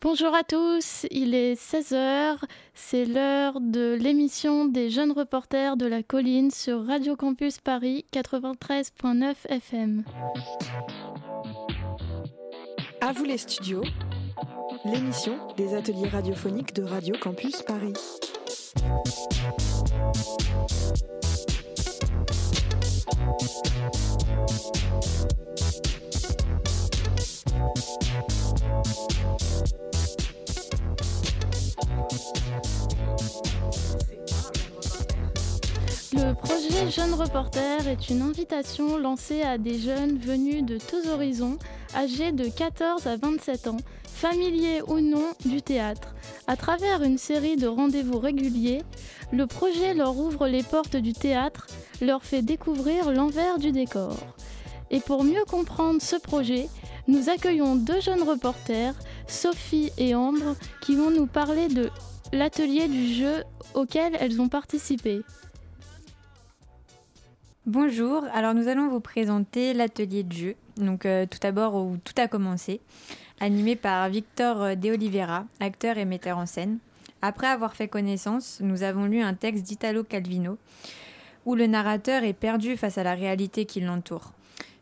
Bonjour à tous, il est 16h, c'est l'heure de l'émission des jeunes reporters de la colline sur Radio Campus Paris 93.9 FM. À vous les studios, l'émission des ateliers radiophoniques de Radio Campus Paris. Le projet Jeunes Reporters est une invitation lancée à des jeunes venus de tous horizons, âgés de 14 à 27 ans, familiers ou non du théâtre. À travers une série de rendez-vous réguliers, le projet leur ouvre les portes du théâtre, leur fait découvrir l'envers du décor. Et pour mieux comprendre ce projet, nous accueillons deux jeunes reporters, Sophie et Ambre, qui vont nous parler de l'atelier du jeu auquel elles ont participé. Bonjour, alors nous allons vous présenter l'atelier de jeu. Donc euh, tout d'abord où tout a commencé, animé par Victor De Oliveira, acteur et metteur en scène. Après avoir fait connaissance, nous avons lu un texte d'Italo Calvino où le narrateur est perdu face à la réalité qui l'entoure.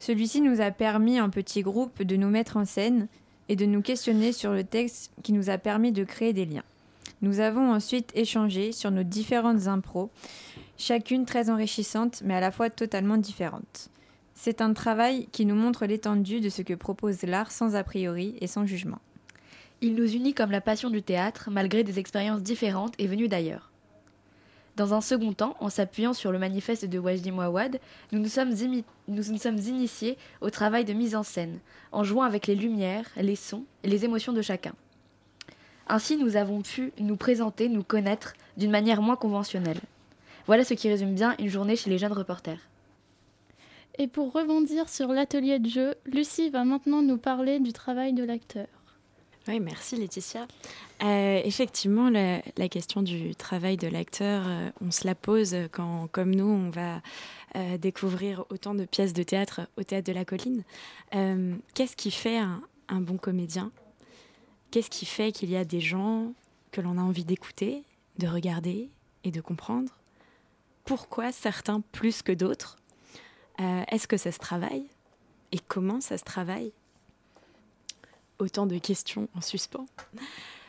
Celui-ci nous a permis en petit groupe de nous mettre en scène et de nous questionner sur le texte qui nous a permis de créer des liens. Nous avons ensuite échangé sur nos différentes impros chacune très enrichissante mais à la fois totalement différente. C'est un travail qui nous montre l'étendue de ce que propose l'art sans a priori et sans jugement. Il nous unit comme la passion du théâtre malgré des expériences différentes et venues d'ailleurs. Dans un second temps, en s'appuyant sur le manifeste de Wajdi Mouawad, nous nous, sommes nous nous sommes initiés au travail de mise en scène, en jouant avec les lumières, les sons et les émotions de chacun. Ainsi, nous avons pu nous présenter, nous connaître d'une manière moins conventionnelle. Voilà ce qui résume bien une journée chez les jeunes reporters. Et pour rebondir sur l'atelier de jeu, Lucie va maintenant nous parler du travail de l'acteur. Oui, merci Laetitia. Euh, effectivement, la, question du travail de l'acteur, euh, on se la pose quand, comme nous, on va euh, découvrir autant de pièces de théâtre au théâtre de la colline. Qu'est-ce qui fait un, bon comédien? Qu'est-ce qui fait qu'il y a des gens que l'on a envie d'écouter, de regarder et de comprendre? Pourquoi certains plus que d'autres? Est-ce que ça se travaille? Et comment ça se travaille? Autant de questions en suspens.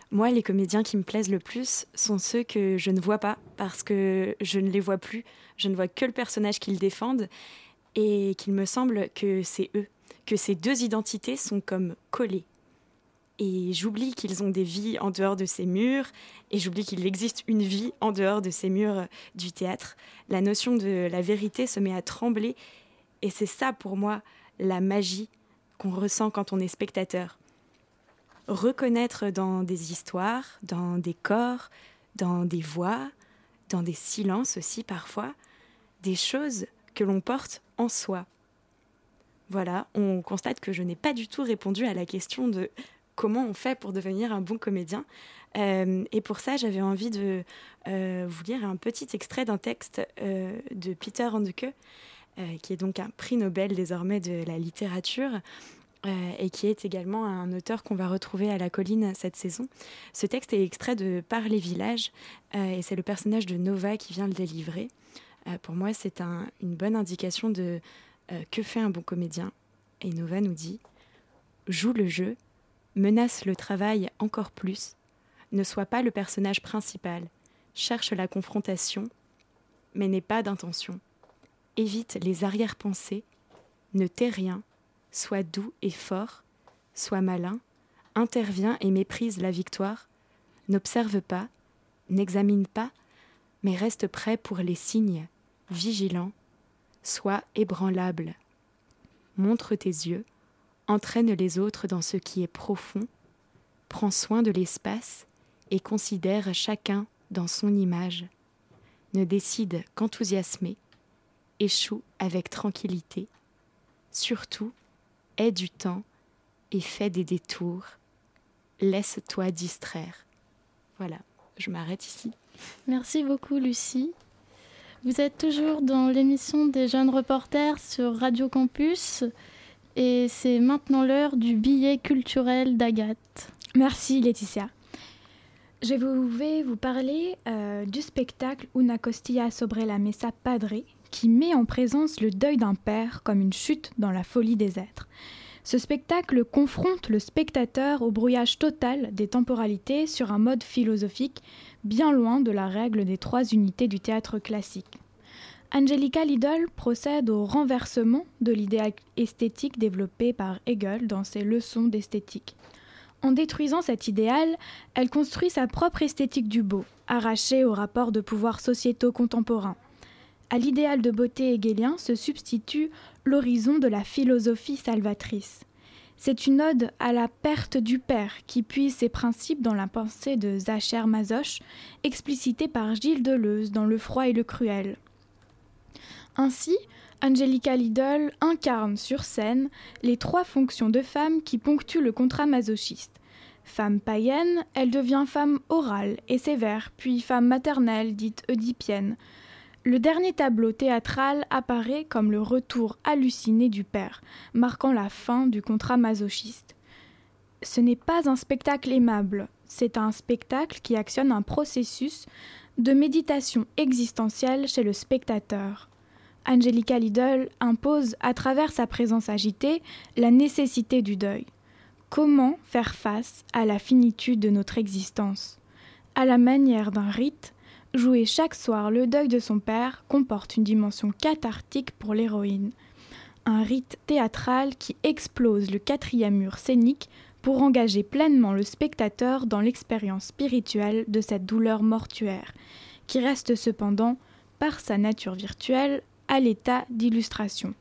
Moi, les comédiens qui me plaisent le plus sont ceux que je ne vois pas parce que je ne les vois plus. Je ne vois que le personnage qu'ils défendent et qu'il me semble que c'est eux, que ces deux identités sont comme collées et j'oublie qu'ils ont des vies en dehors de ces murs, et j'oublie qu'il existe une vie en dehors de ces murs du théâtre. La notion de la vérité se met à trembler, et c'est ça pour moi la magie qu'on ressent quand on est spectateur. Reconnaître dans des histoires, dans des corps, dans des voix, dans des silences aussi parfois, des choses que l'on porte en soi. Voilà, on constate que je n'ai pas du tout répondu à la question de comment on fait pour devenir un bon comédien. Euh, et pour ça, j'avais envie de euh, vous lire un petit extrait d'un texte euh, de Peter Handke, qui est donc un prix Nobel désormais de la littérature. Et qui est également un auteur qu'on va retrouver à la colline cette saison. Ce texte est extrait de Par les villages, et c'est le personnage de Nova qui vient le délivrer. pour moi, c'est un, une bonne indication de que fait un bon comédien. Et Nova nous dit Joue le jeu, menace le travail encore plus, ne sois pas le personnage principal, cherche la confrontation, mais n'aie pas d'intention. Évite les arrière-pensées, ne tais rien, sois doux et fort, sois malin, interviens et méprise la victoire, n'observe pas, n'examine pas, mais reste prêt pour les signes, vigilant, sois ébranlable. Montre tes yeux, entraîne les autres dans ce qui est profond, prend soin de l'espace et considère chacun dans son image, ne décide qu'enthousiasmer, échoue avec tranquillité, surtout aie du temps et fais des détours, laisse-toi distraire. Voilà, je m'arrête ici. Merci beaucoup Lucie. Vous êtes toujours dans l'émission des jeunes reporters sur Radio Campus. Et c'est maintenant l'heure du billet culturel d'Agathe. Merci Laetitia. Je vais vous parler euh, du spectacle Una costilla sobre la mesa padre qui met en présence le deuil d'un père comme une chute dans la folie des êtres. Ce spectacle confronte le spectateur au brouillage total des temporalités sur un mode philosophique bien loin de la règle des trois unités du théâtre classique. Angelica Lidl procède au renversement de l'idéal esthétique développé par Hegel dans ses leçons d'esthétique. En détruisant cet idéal, elle construit sa propre esthétique du beau, arrachée aux rapports de pouvoir sociétaux contemporains. À l'idéal de beauté hegelien se substitue l'horizon de la philosophie salvatrice. C'est une ode à la perte du père qui puise ses principes dans la pensée de Zacher Mazoche, explicitée par Gilles Deleuze dans Le froid et le cruel. Ainsi, Angelica Lidl incarne sur scène les trois fonctions de femme qui ponctuent le contrat masochiste. Femme païenne, elle devient femme orale et sévère, puis femme maternelle, dite oedipienne. Le dernier tableau théâtral apparaît comme le retour halluciné du père, marquant la fin du contrat masochiste. Ce n'est pas un spectacle aimable, c'est un spectacle qui actionne un processus de méditation existentielle chez le spectateur. Angelica Lidl impose, à travers sa présence agitée, la nécessité du deuil. Comment faire face à la finitude de notre existence? À la manière d'un rite, jouer chaque soir le deuil de son père comporte une dimension cathartique pour l'héroïne. Un rite théâtral qui explose le quatrième mur scénique pour engager pleinement le spectateur dans l'expérience spirituelle de cette douleur mortuaire, qui reste cependant, par sa nature virtuelle, à l'état d'illustration.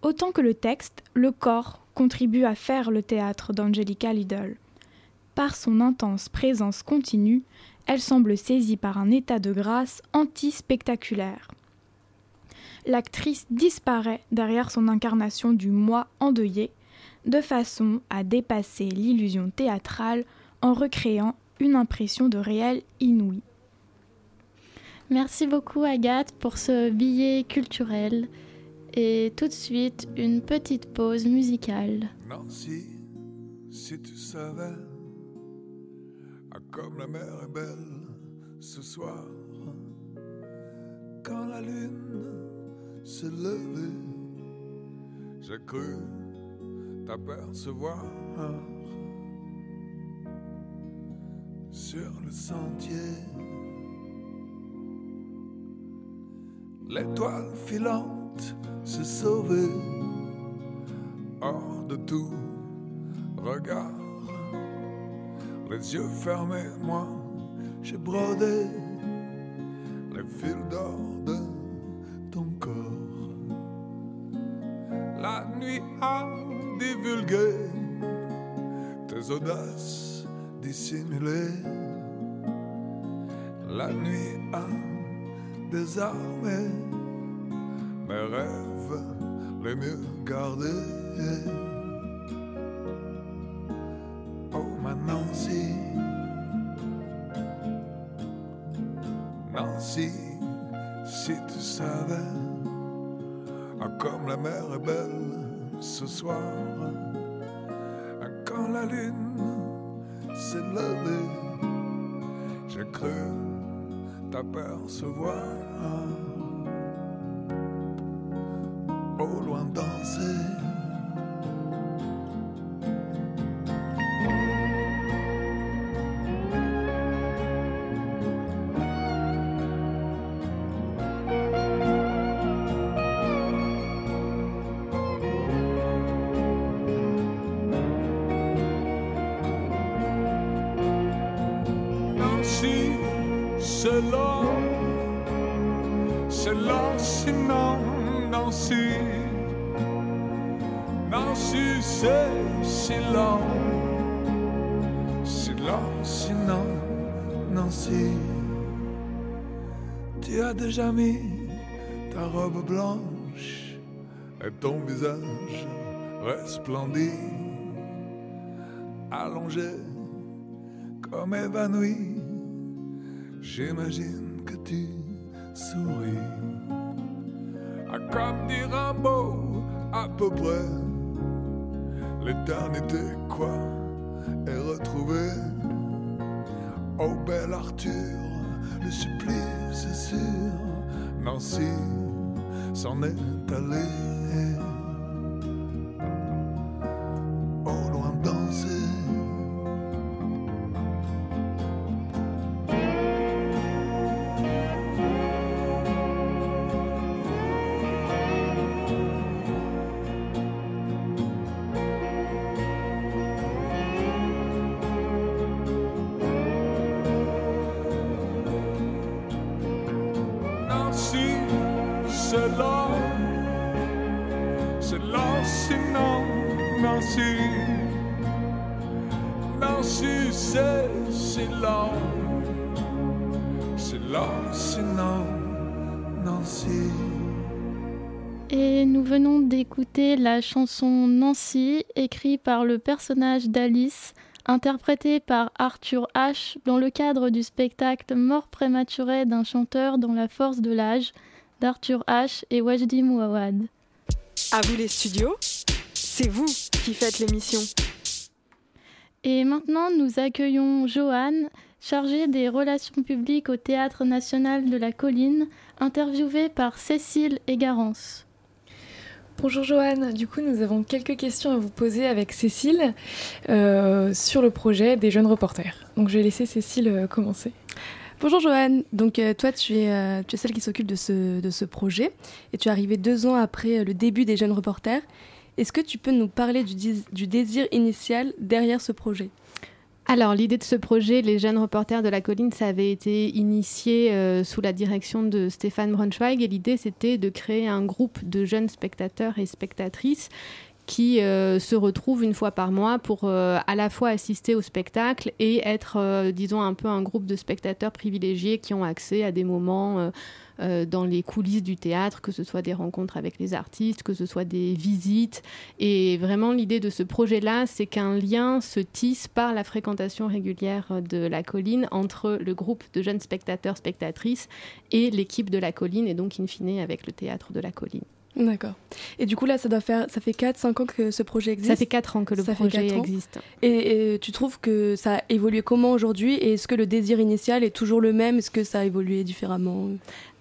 Autant que le texte, le corps contribue à faire le théâtre d'Angelica Lidl. Par son intense présence continue, elle semble saisie par un état de grâce anti-spectaculaire. L'actrice disparaît derrière son incarnation du moi endeuillé, de façon à dépasser l'illusion théâtrale en recréant une impression de réel inouï. Merci beaucoup Agathe pour ce billet culturel. Et tout de suite, une petite pause musicale. Nancy, si tu savais, comme la mer est belle ce soir, quand la lune s'est levée, j'ai cru t'apercevoir sur le sentier. L'étoile filante s'est sauvée hors de tout regard. Les yeux fermés, moi, j'ai brodé les fils d'or de ton corps. La nuit a divulgué tes audaces dissimulées. La nuit a désarmé mes rêves les mieux gardés. T'apercevoir. Au Tu as déjà mis ta robe blanche et ton visage resplendit, allongé comme évanoui. J'imagine que tu souris. Ah, comme dit Rimbaud, à peu près. L'éternité, quoi, est retrouvée. Oh, bel Arthur, le supplice sûr. Nancy s'en est allée. Et nous venons d'écouter la chanson Nancy, écrite par le personnage d'Alice, interprétée par Arthur H. dans le cadre du spectacle Mort prématurée d'un chanteur dans la force de l'âge d'Arthur H. et Wajdi Mouawad. À vous les studios, c'est vous qui faites l'émission. Et maintenant, nous accueillons Joanne, chargée des relations publiques au Théâtre national de la Colline, interviewée par Cécile Egarance. Bonjour Joanne, du coup nous avons quelques questions à vous poser avec Cécile euh, sur le projet des jeunes reporters. Donc je vais laisser Cécile euh, commencer. Bonjour Joanne, donc euh, toi tu es, euh, tu es celle qui s'occupe de ce, de ce projet et tu es arrivée deux ans après euh, le début des jeunes reporters. Est-ce que tu peux nous parler du, désir initial derrière ce projet? Alors, l'idée de ce projet, les jeunes reporters de la colline, ça avait été initié euh, sous la direction de Stéphane Braunschweig. Et l'idée, c'était de créer un groupe de jeunes spectateurs et spectatrices qui euh, se retrouvent une fois par mois pour euh, à la fois assister au spectacle et être, euh, disons, un peu un groupe de spectateurs privilégiés qui ont accès à des moments dans les coulisses du théâtre, que ce soit des rencontres avec les artistes, que ce soit des visites. Et vraiment, l'idée de ce projet-là, c'est qu'un lien se tisse par la fréquentation régulière de la colline entre le groupe de jeunes spectateurs, spectatrices et l'équipe de la colline, et donc, in fine, avec le théâtre de la colline. D'accord. Et du coup là ça doit faire ça fait 4 5 ans que ce projet existe. Ça fait 4 ans que le Ça projet existe. Et, et tu trouves que ça a évolué comment aujourd'hui? Et est-ce que le désir initial est toujours le même? Est-ce que ça a évolué différemment?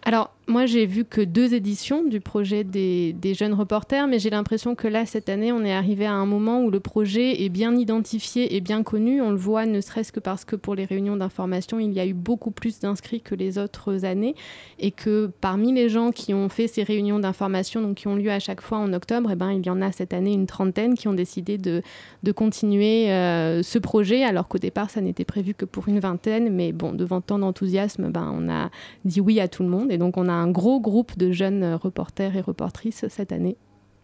Alors, moi, j'ai vu que deux éditions du projet des, jeunes reporters, mais j'ai l'impression que là, cette année, on est arrivé à un moment où le projet est bien identifié et bien connu. On le voit ne serait-ce que parce que pour les réunions d'information, il y a eu beaucoup plus d'inscrits que les autres années et que parmi les gens qui ont fait ces réunions d'information, donc qui ont lieu à chaque fois en octobre, eh ben, il y en a cette année une trentaine qui ont décidé de, de continuer euh, ce projet, alors qu'au départ, ça n'était prévu que pour une vingtaine. Mais bon, devant tant d'enthousiasme, ben, on a dit oui à tout le monde. Et donc, on a un gros groupe de jeunes euh, reporters et reportrices cette année.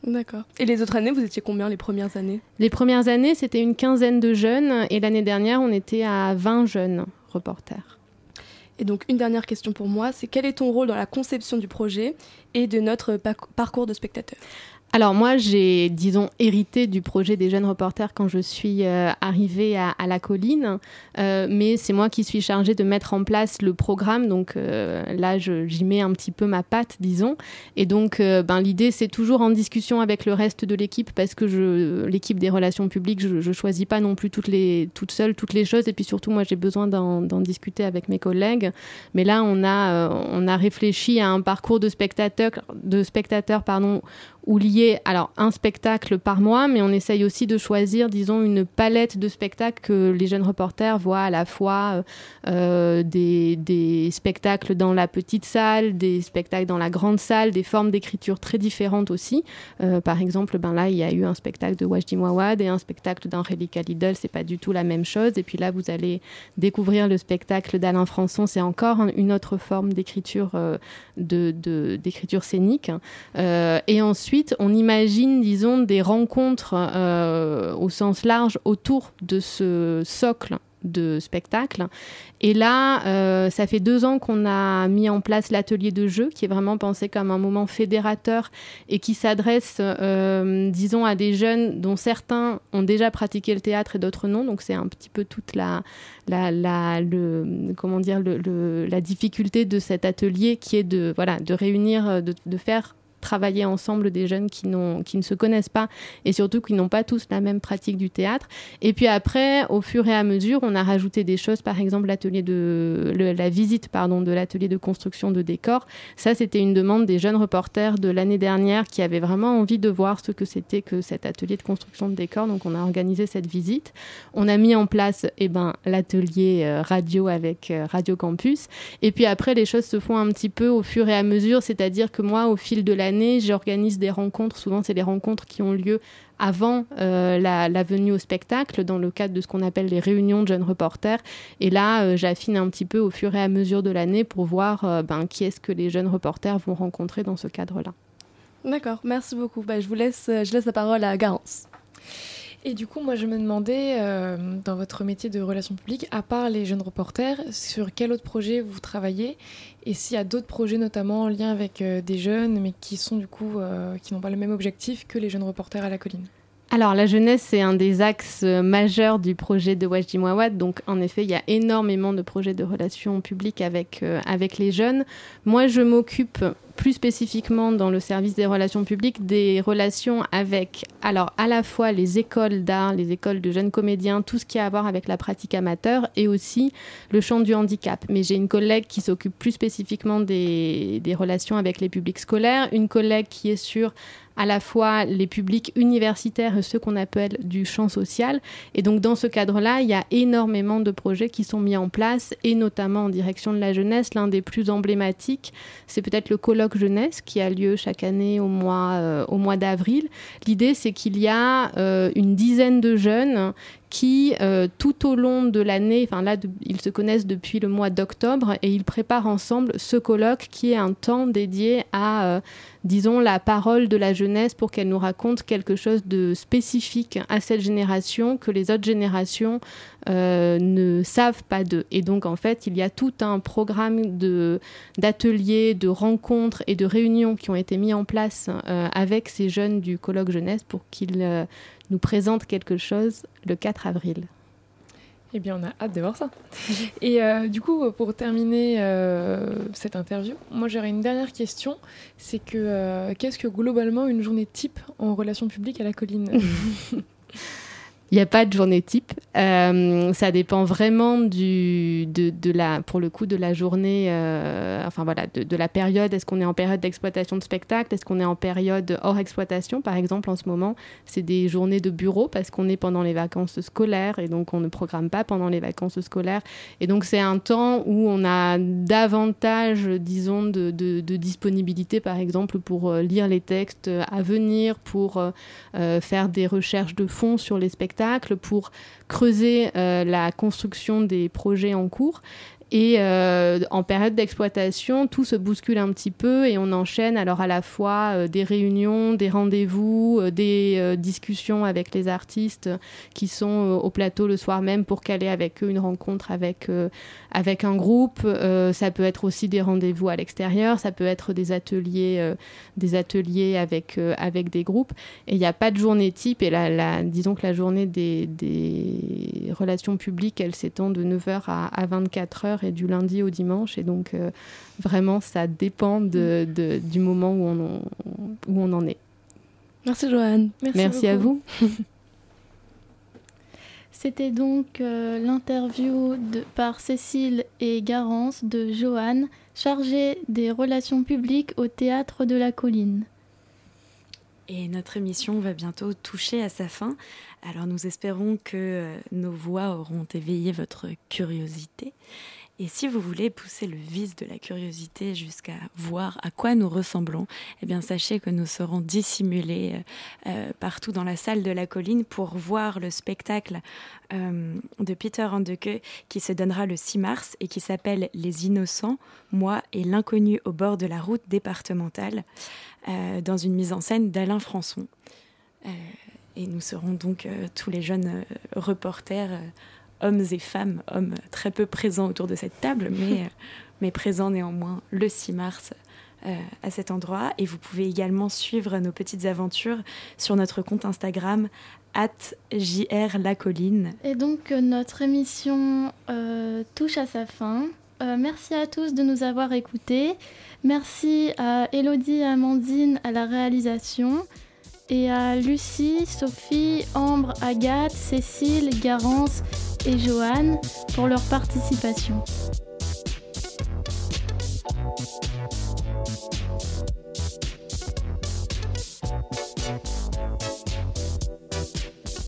D'accord. Et les autres années, vous étiez combien les premières années? Les premières années, c'était une quinzaine de jeunes. Et l'année dernière, on était à 20 jeunes reporters. Et donc une dernière question pour moi, c'est quel est ton rôle dans la conception du projet et de notre parcours de spectateur Alors moi, j'ai, disons, hérité du projet des jeunes reporters quand je suis euh, arrivée à, la colline, Euh, mais c'est moi qui suis chargée de mettre en place le programme, donc euh, là, j'y mets un petit peu ma patte, disons. Et donc, ben, l'idée, c'est toujours en discussion avec le reste de l'équipe, parce que l'équipe des relations publiques, je, je choisis pas non plus toutes les, choses, et puis surtout, moi, j'ai besoin d'en, discuter avec mes collègues. Mais là, on a, on réfléchi à un parcours de spectateurs, de pardon, ou lié alors un spectacle par mois, mais on essaye aussi de choisir, disons, une palette de spectacles que les jeunes reporters voient à la fois euh, euh, des, spectacles dans la petite salle, des spectacles dans la grande salle, des formes d'écriture très différentes aussi. Euh, par exemple, ben là, il y a eu un spectacle de Wajdi Mouawad et un spectacle d'Angelica Lidl, c'est pas du tout la même chose. Et puis là, vous allez découvrir le spectacle d'Alain Françon, c'est encore un- une autre forme d'écriture de, d'écriture scénique. Et ensuite, on imagine, disons, des rencontres euh, au sens large autour de ce socle de spectacle. Et là, euh, ça fait deux ans qu'on a mis en place l'atelier de jeu, qui est vraiment pensé comme un moment fédérateur et qui s'adresse, euh, disons, à des jeunes dont certains ont déjà pratiqué le théâtre et d'autres non. Donc c'est un petit peu toute la, la, la, le, comment dire, la difficulté de cet atelier qui est de, voilà, de réunir, de faire travailler ensemble des jeunes qui, qui ne se connaissent pas et surtout qui n'ont pas tous la même pratique du théâtre. Et puis après, au fur et à mesure, on a rajouté des choses, par exemple l'atelier de la visite pardon de l'atelier de construction de décors. Ça, c'était une demande des jeunes reporters de l'année dernière qui avaient vraiment envie de voir ce que c'était que cet atelier de construction de décors. Donc on a organisé cette visite. On a mis en place eh ben, l'atelier euh, radio avec euh, Radio Campus. Et puis après, les choses se font un petit peu au fur et à mesure. C'est-à-dire que moi, au fil de l'année, j'organise des rencontres. Souvent, c'est des rencontres qui ont lieu avant euh, la, venue au spectacle, dans le cadre de ce qu'on appelle les réunions de jeunes reporters. Et là, j'affine un petit peu au fur et à mesure de l'année pour voir ben, qui est-ce que les jeunes reporters vont rencontrer dans ce cadre-là. D'accord, merci beaucoup. Bah, je vous laisse, je laisse la parole à Garance. Et du coup, moi, je me demandais, euh, dans votre métier de relations publiques, à part les jeunes reporters, sur quel autre projet vous travaillez et s'il y a d'autres projets, notamment en lien avec euh, des jeunes, mais qui sont du coup, euh, qui n'ont pas le même objectif que les jeunes reporters à la colline? Alors la jeunesse, c'est un des axes majeurs du projet de Wajdi Mouawad. Donc en effet, il y a énormément de projets de relations publiques avec, avec les jeunes. Moi, je m'occupe plus spécifiquement dans le service des relations publiques, des relations avec, alors à la fois les écoles d'art, les écoles de jeunes comédiens, tout ce qui a à voir avec la pratique amateur et aussi le champ du handicap. Mais j'ai une collègue qui s'occupe plus spécifiquement des, des relations avec les publics scolaires, une collègue qui est sur à la fois les publics universitaires et ceux qu'on appelle du champ social. Et donc dans ce cadre-là, il y a énormément de projets qui sont mis en place, et notamment en direction de la jeunesse. L'un des plus emblématiques, c'est peut-être le colloque jeunesse qui a lieu chaque année au mois, euh, mois d'avril. L'idée, c'est qu'il y a euh, une dizaine de jeunes qui, euh, tout au long de l'année, enfin là, ils se connaissent depuis le mois d'octobre et ils préparent ensemble ce colloque qui est un temps dédié à, euh, disons, la parole de la jeunesse pour qu'elle nous raconte quelque chose de spécifique à cette génération que les autres générations euh, ne savent pas d'eux. Et donc, en fait, il y a tout un programme d'ateliers, de, rencontres et de réunions qui ont été mis en place avec ces jeunes du colloque jeunesse pour qu'ils nous présente quelque chose le 4 avril. Eh bien, on a hâte de voir ça. Et euh, du coup, pour terminer euh, cette interview, moi j'aurais une dernière question. C'est que euh, qu'est-ce que globalement une journée type en relations publiques à la colline? Il n'y a pas de journée type. Euh, ça dépend vraiment de, la, pour le coup, de la journée, euh, enfin voilà, de, la période. Est-ce qu'on est en période d'exploitation de spectacle? Est-ce qu'on est en période hors exploitation Par exemple, en ce moment, c'est des journées de bureau parce qu'on est pendant les vacances scolaires et donc on ne programme pas pendant les vacances scolaires. Et donc c'est un temps où on a davantage, disons, de, disponibilité, par exemple, pour euh, lire les textes à venir, pour faire des recherches de fond sur les spectacles pour creuser euh, la construction des projets en cours. Et euh, en période d'exploitation, tout se bouscule un petit peu et on enchaîne alors à la fois euh, des réunions, des rendez-vous, des discussions avec les artistes qui sont au plateau le soir même pour caler avec eux une rencontre avec, avec un groupe. ça peut être aussi des rendez-vous à l'extérieur, ça peut être des ateliers, des ateliers avec, avec des groupes. Et il n'y a pas de journée type. Et la, la, disons que la journée des, des relations publiques, elle s'étend de 9h à, à 24h et du lundi au dimanche. Et donc, euh, vraiment, ça dépend de, du moment où on, où on en est. Merci, Joanne. Merci, à vous. C'était donc euh, l'interview par Cécile et Garance de Joanne, chargée des relations publiques au Théâtre de la Colline. Et notre émission va bientôt toucher à sa fin. Alors nous espérons que euh, nos voix auront éveillé votre curiosité et si vous voulez pousser le vice de la curiosité jusqu'à voir à quoi nous ressemblons, eh bien sachez que nous serons dissimulés euh, euh, partout dans la salle de la colline pour voir le spectacle euh, de Peter Handeke qui se donnera le 6 mars et qui s'appelle Les Innocents, moi et l'inconnu au bord de la route départementale, dans une mise en scène d'Alain Françon. et nous serons donc tous les jeunes reporters hommes et femmes, hommes très peu présents autour de cette table, mais, euh, mais présents néanmoins le 6 mars euh, à cet endroit. Et vous pouvez également suivre nos petites aventures sur notre compte Instagram at JR La Colline. Et donc euh, notre émission touche à sa fin. Euh, merci à tous de nous avoir écoutés. Merci à Elodie et Amandine à la réalisation et à Lucie, Sophie, Ambre, Agathe, Cécile, Garance et Joanne pour leur participation.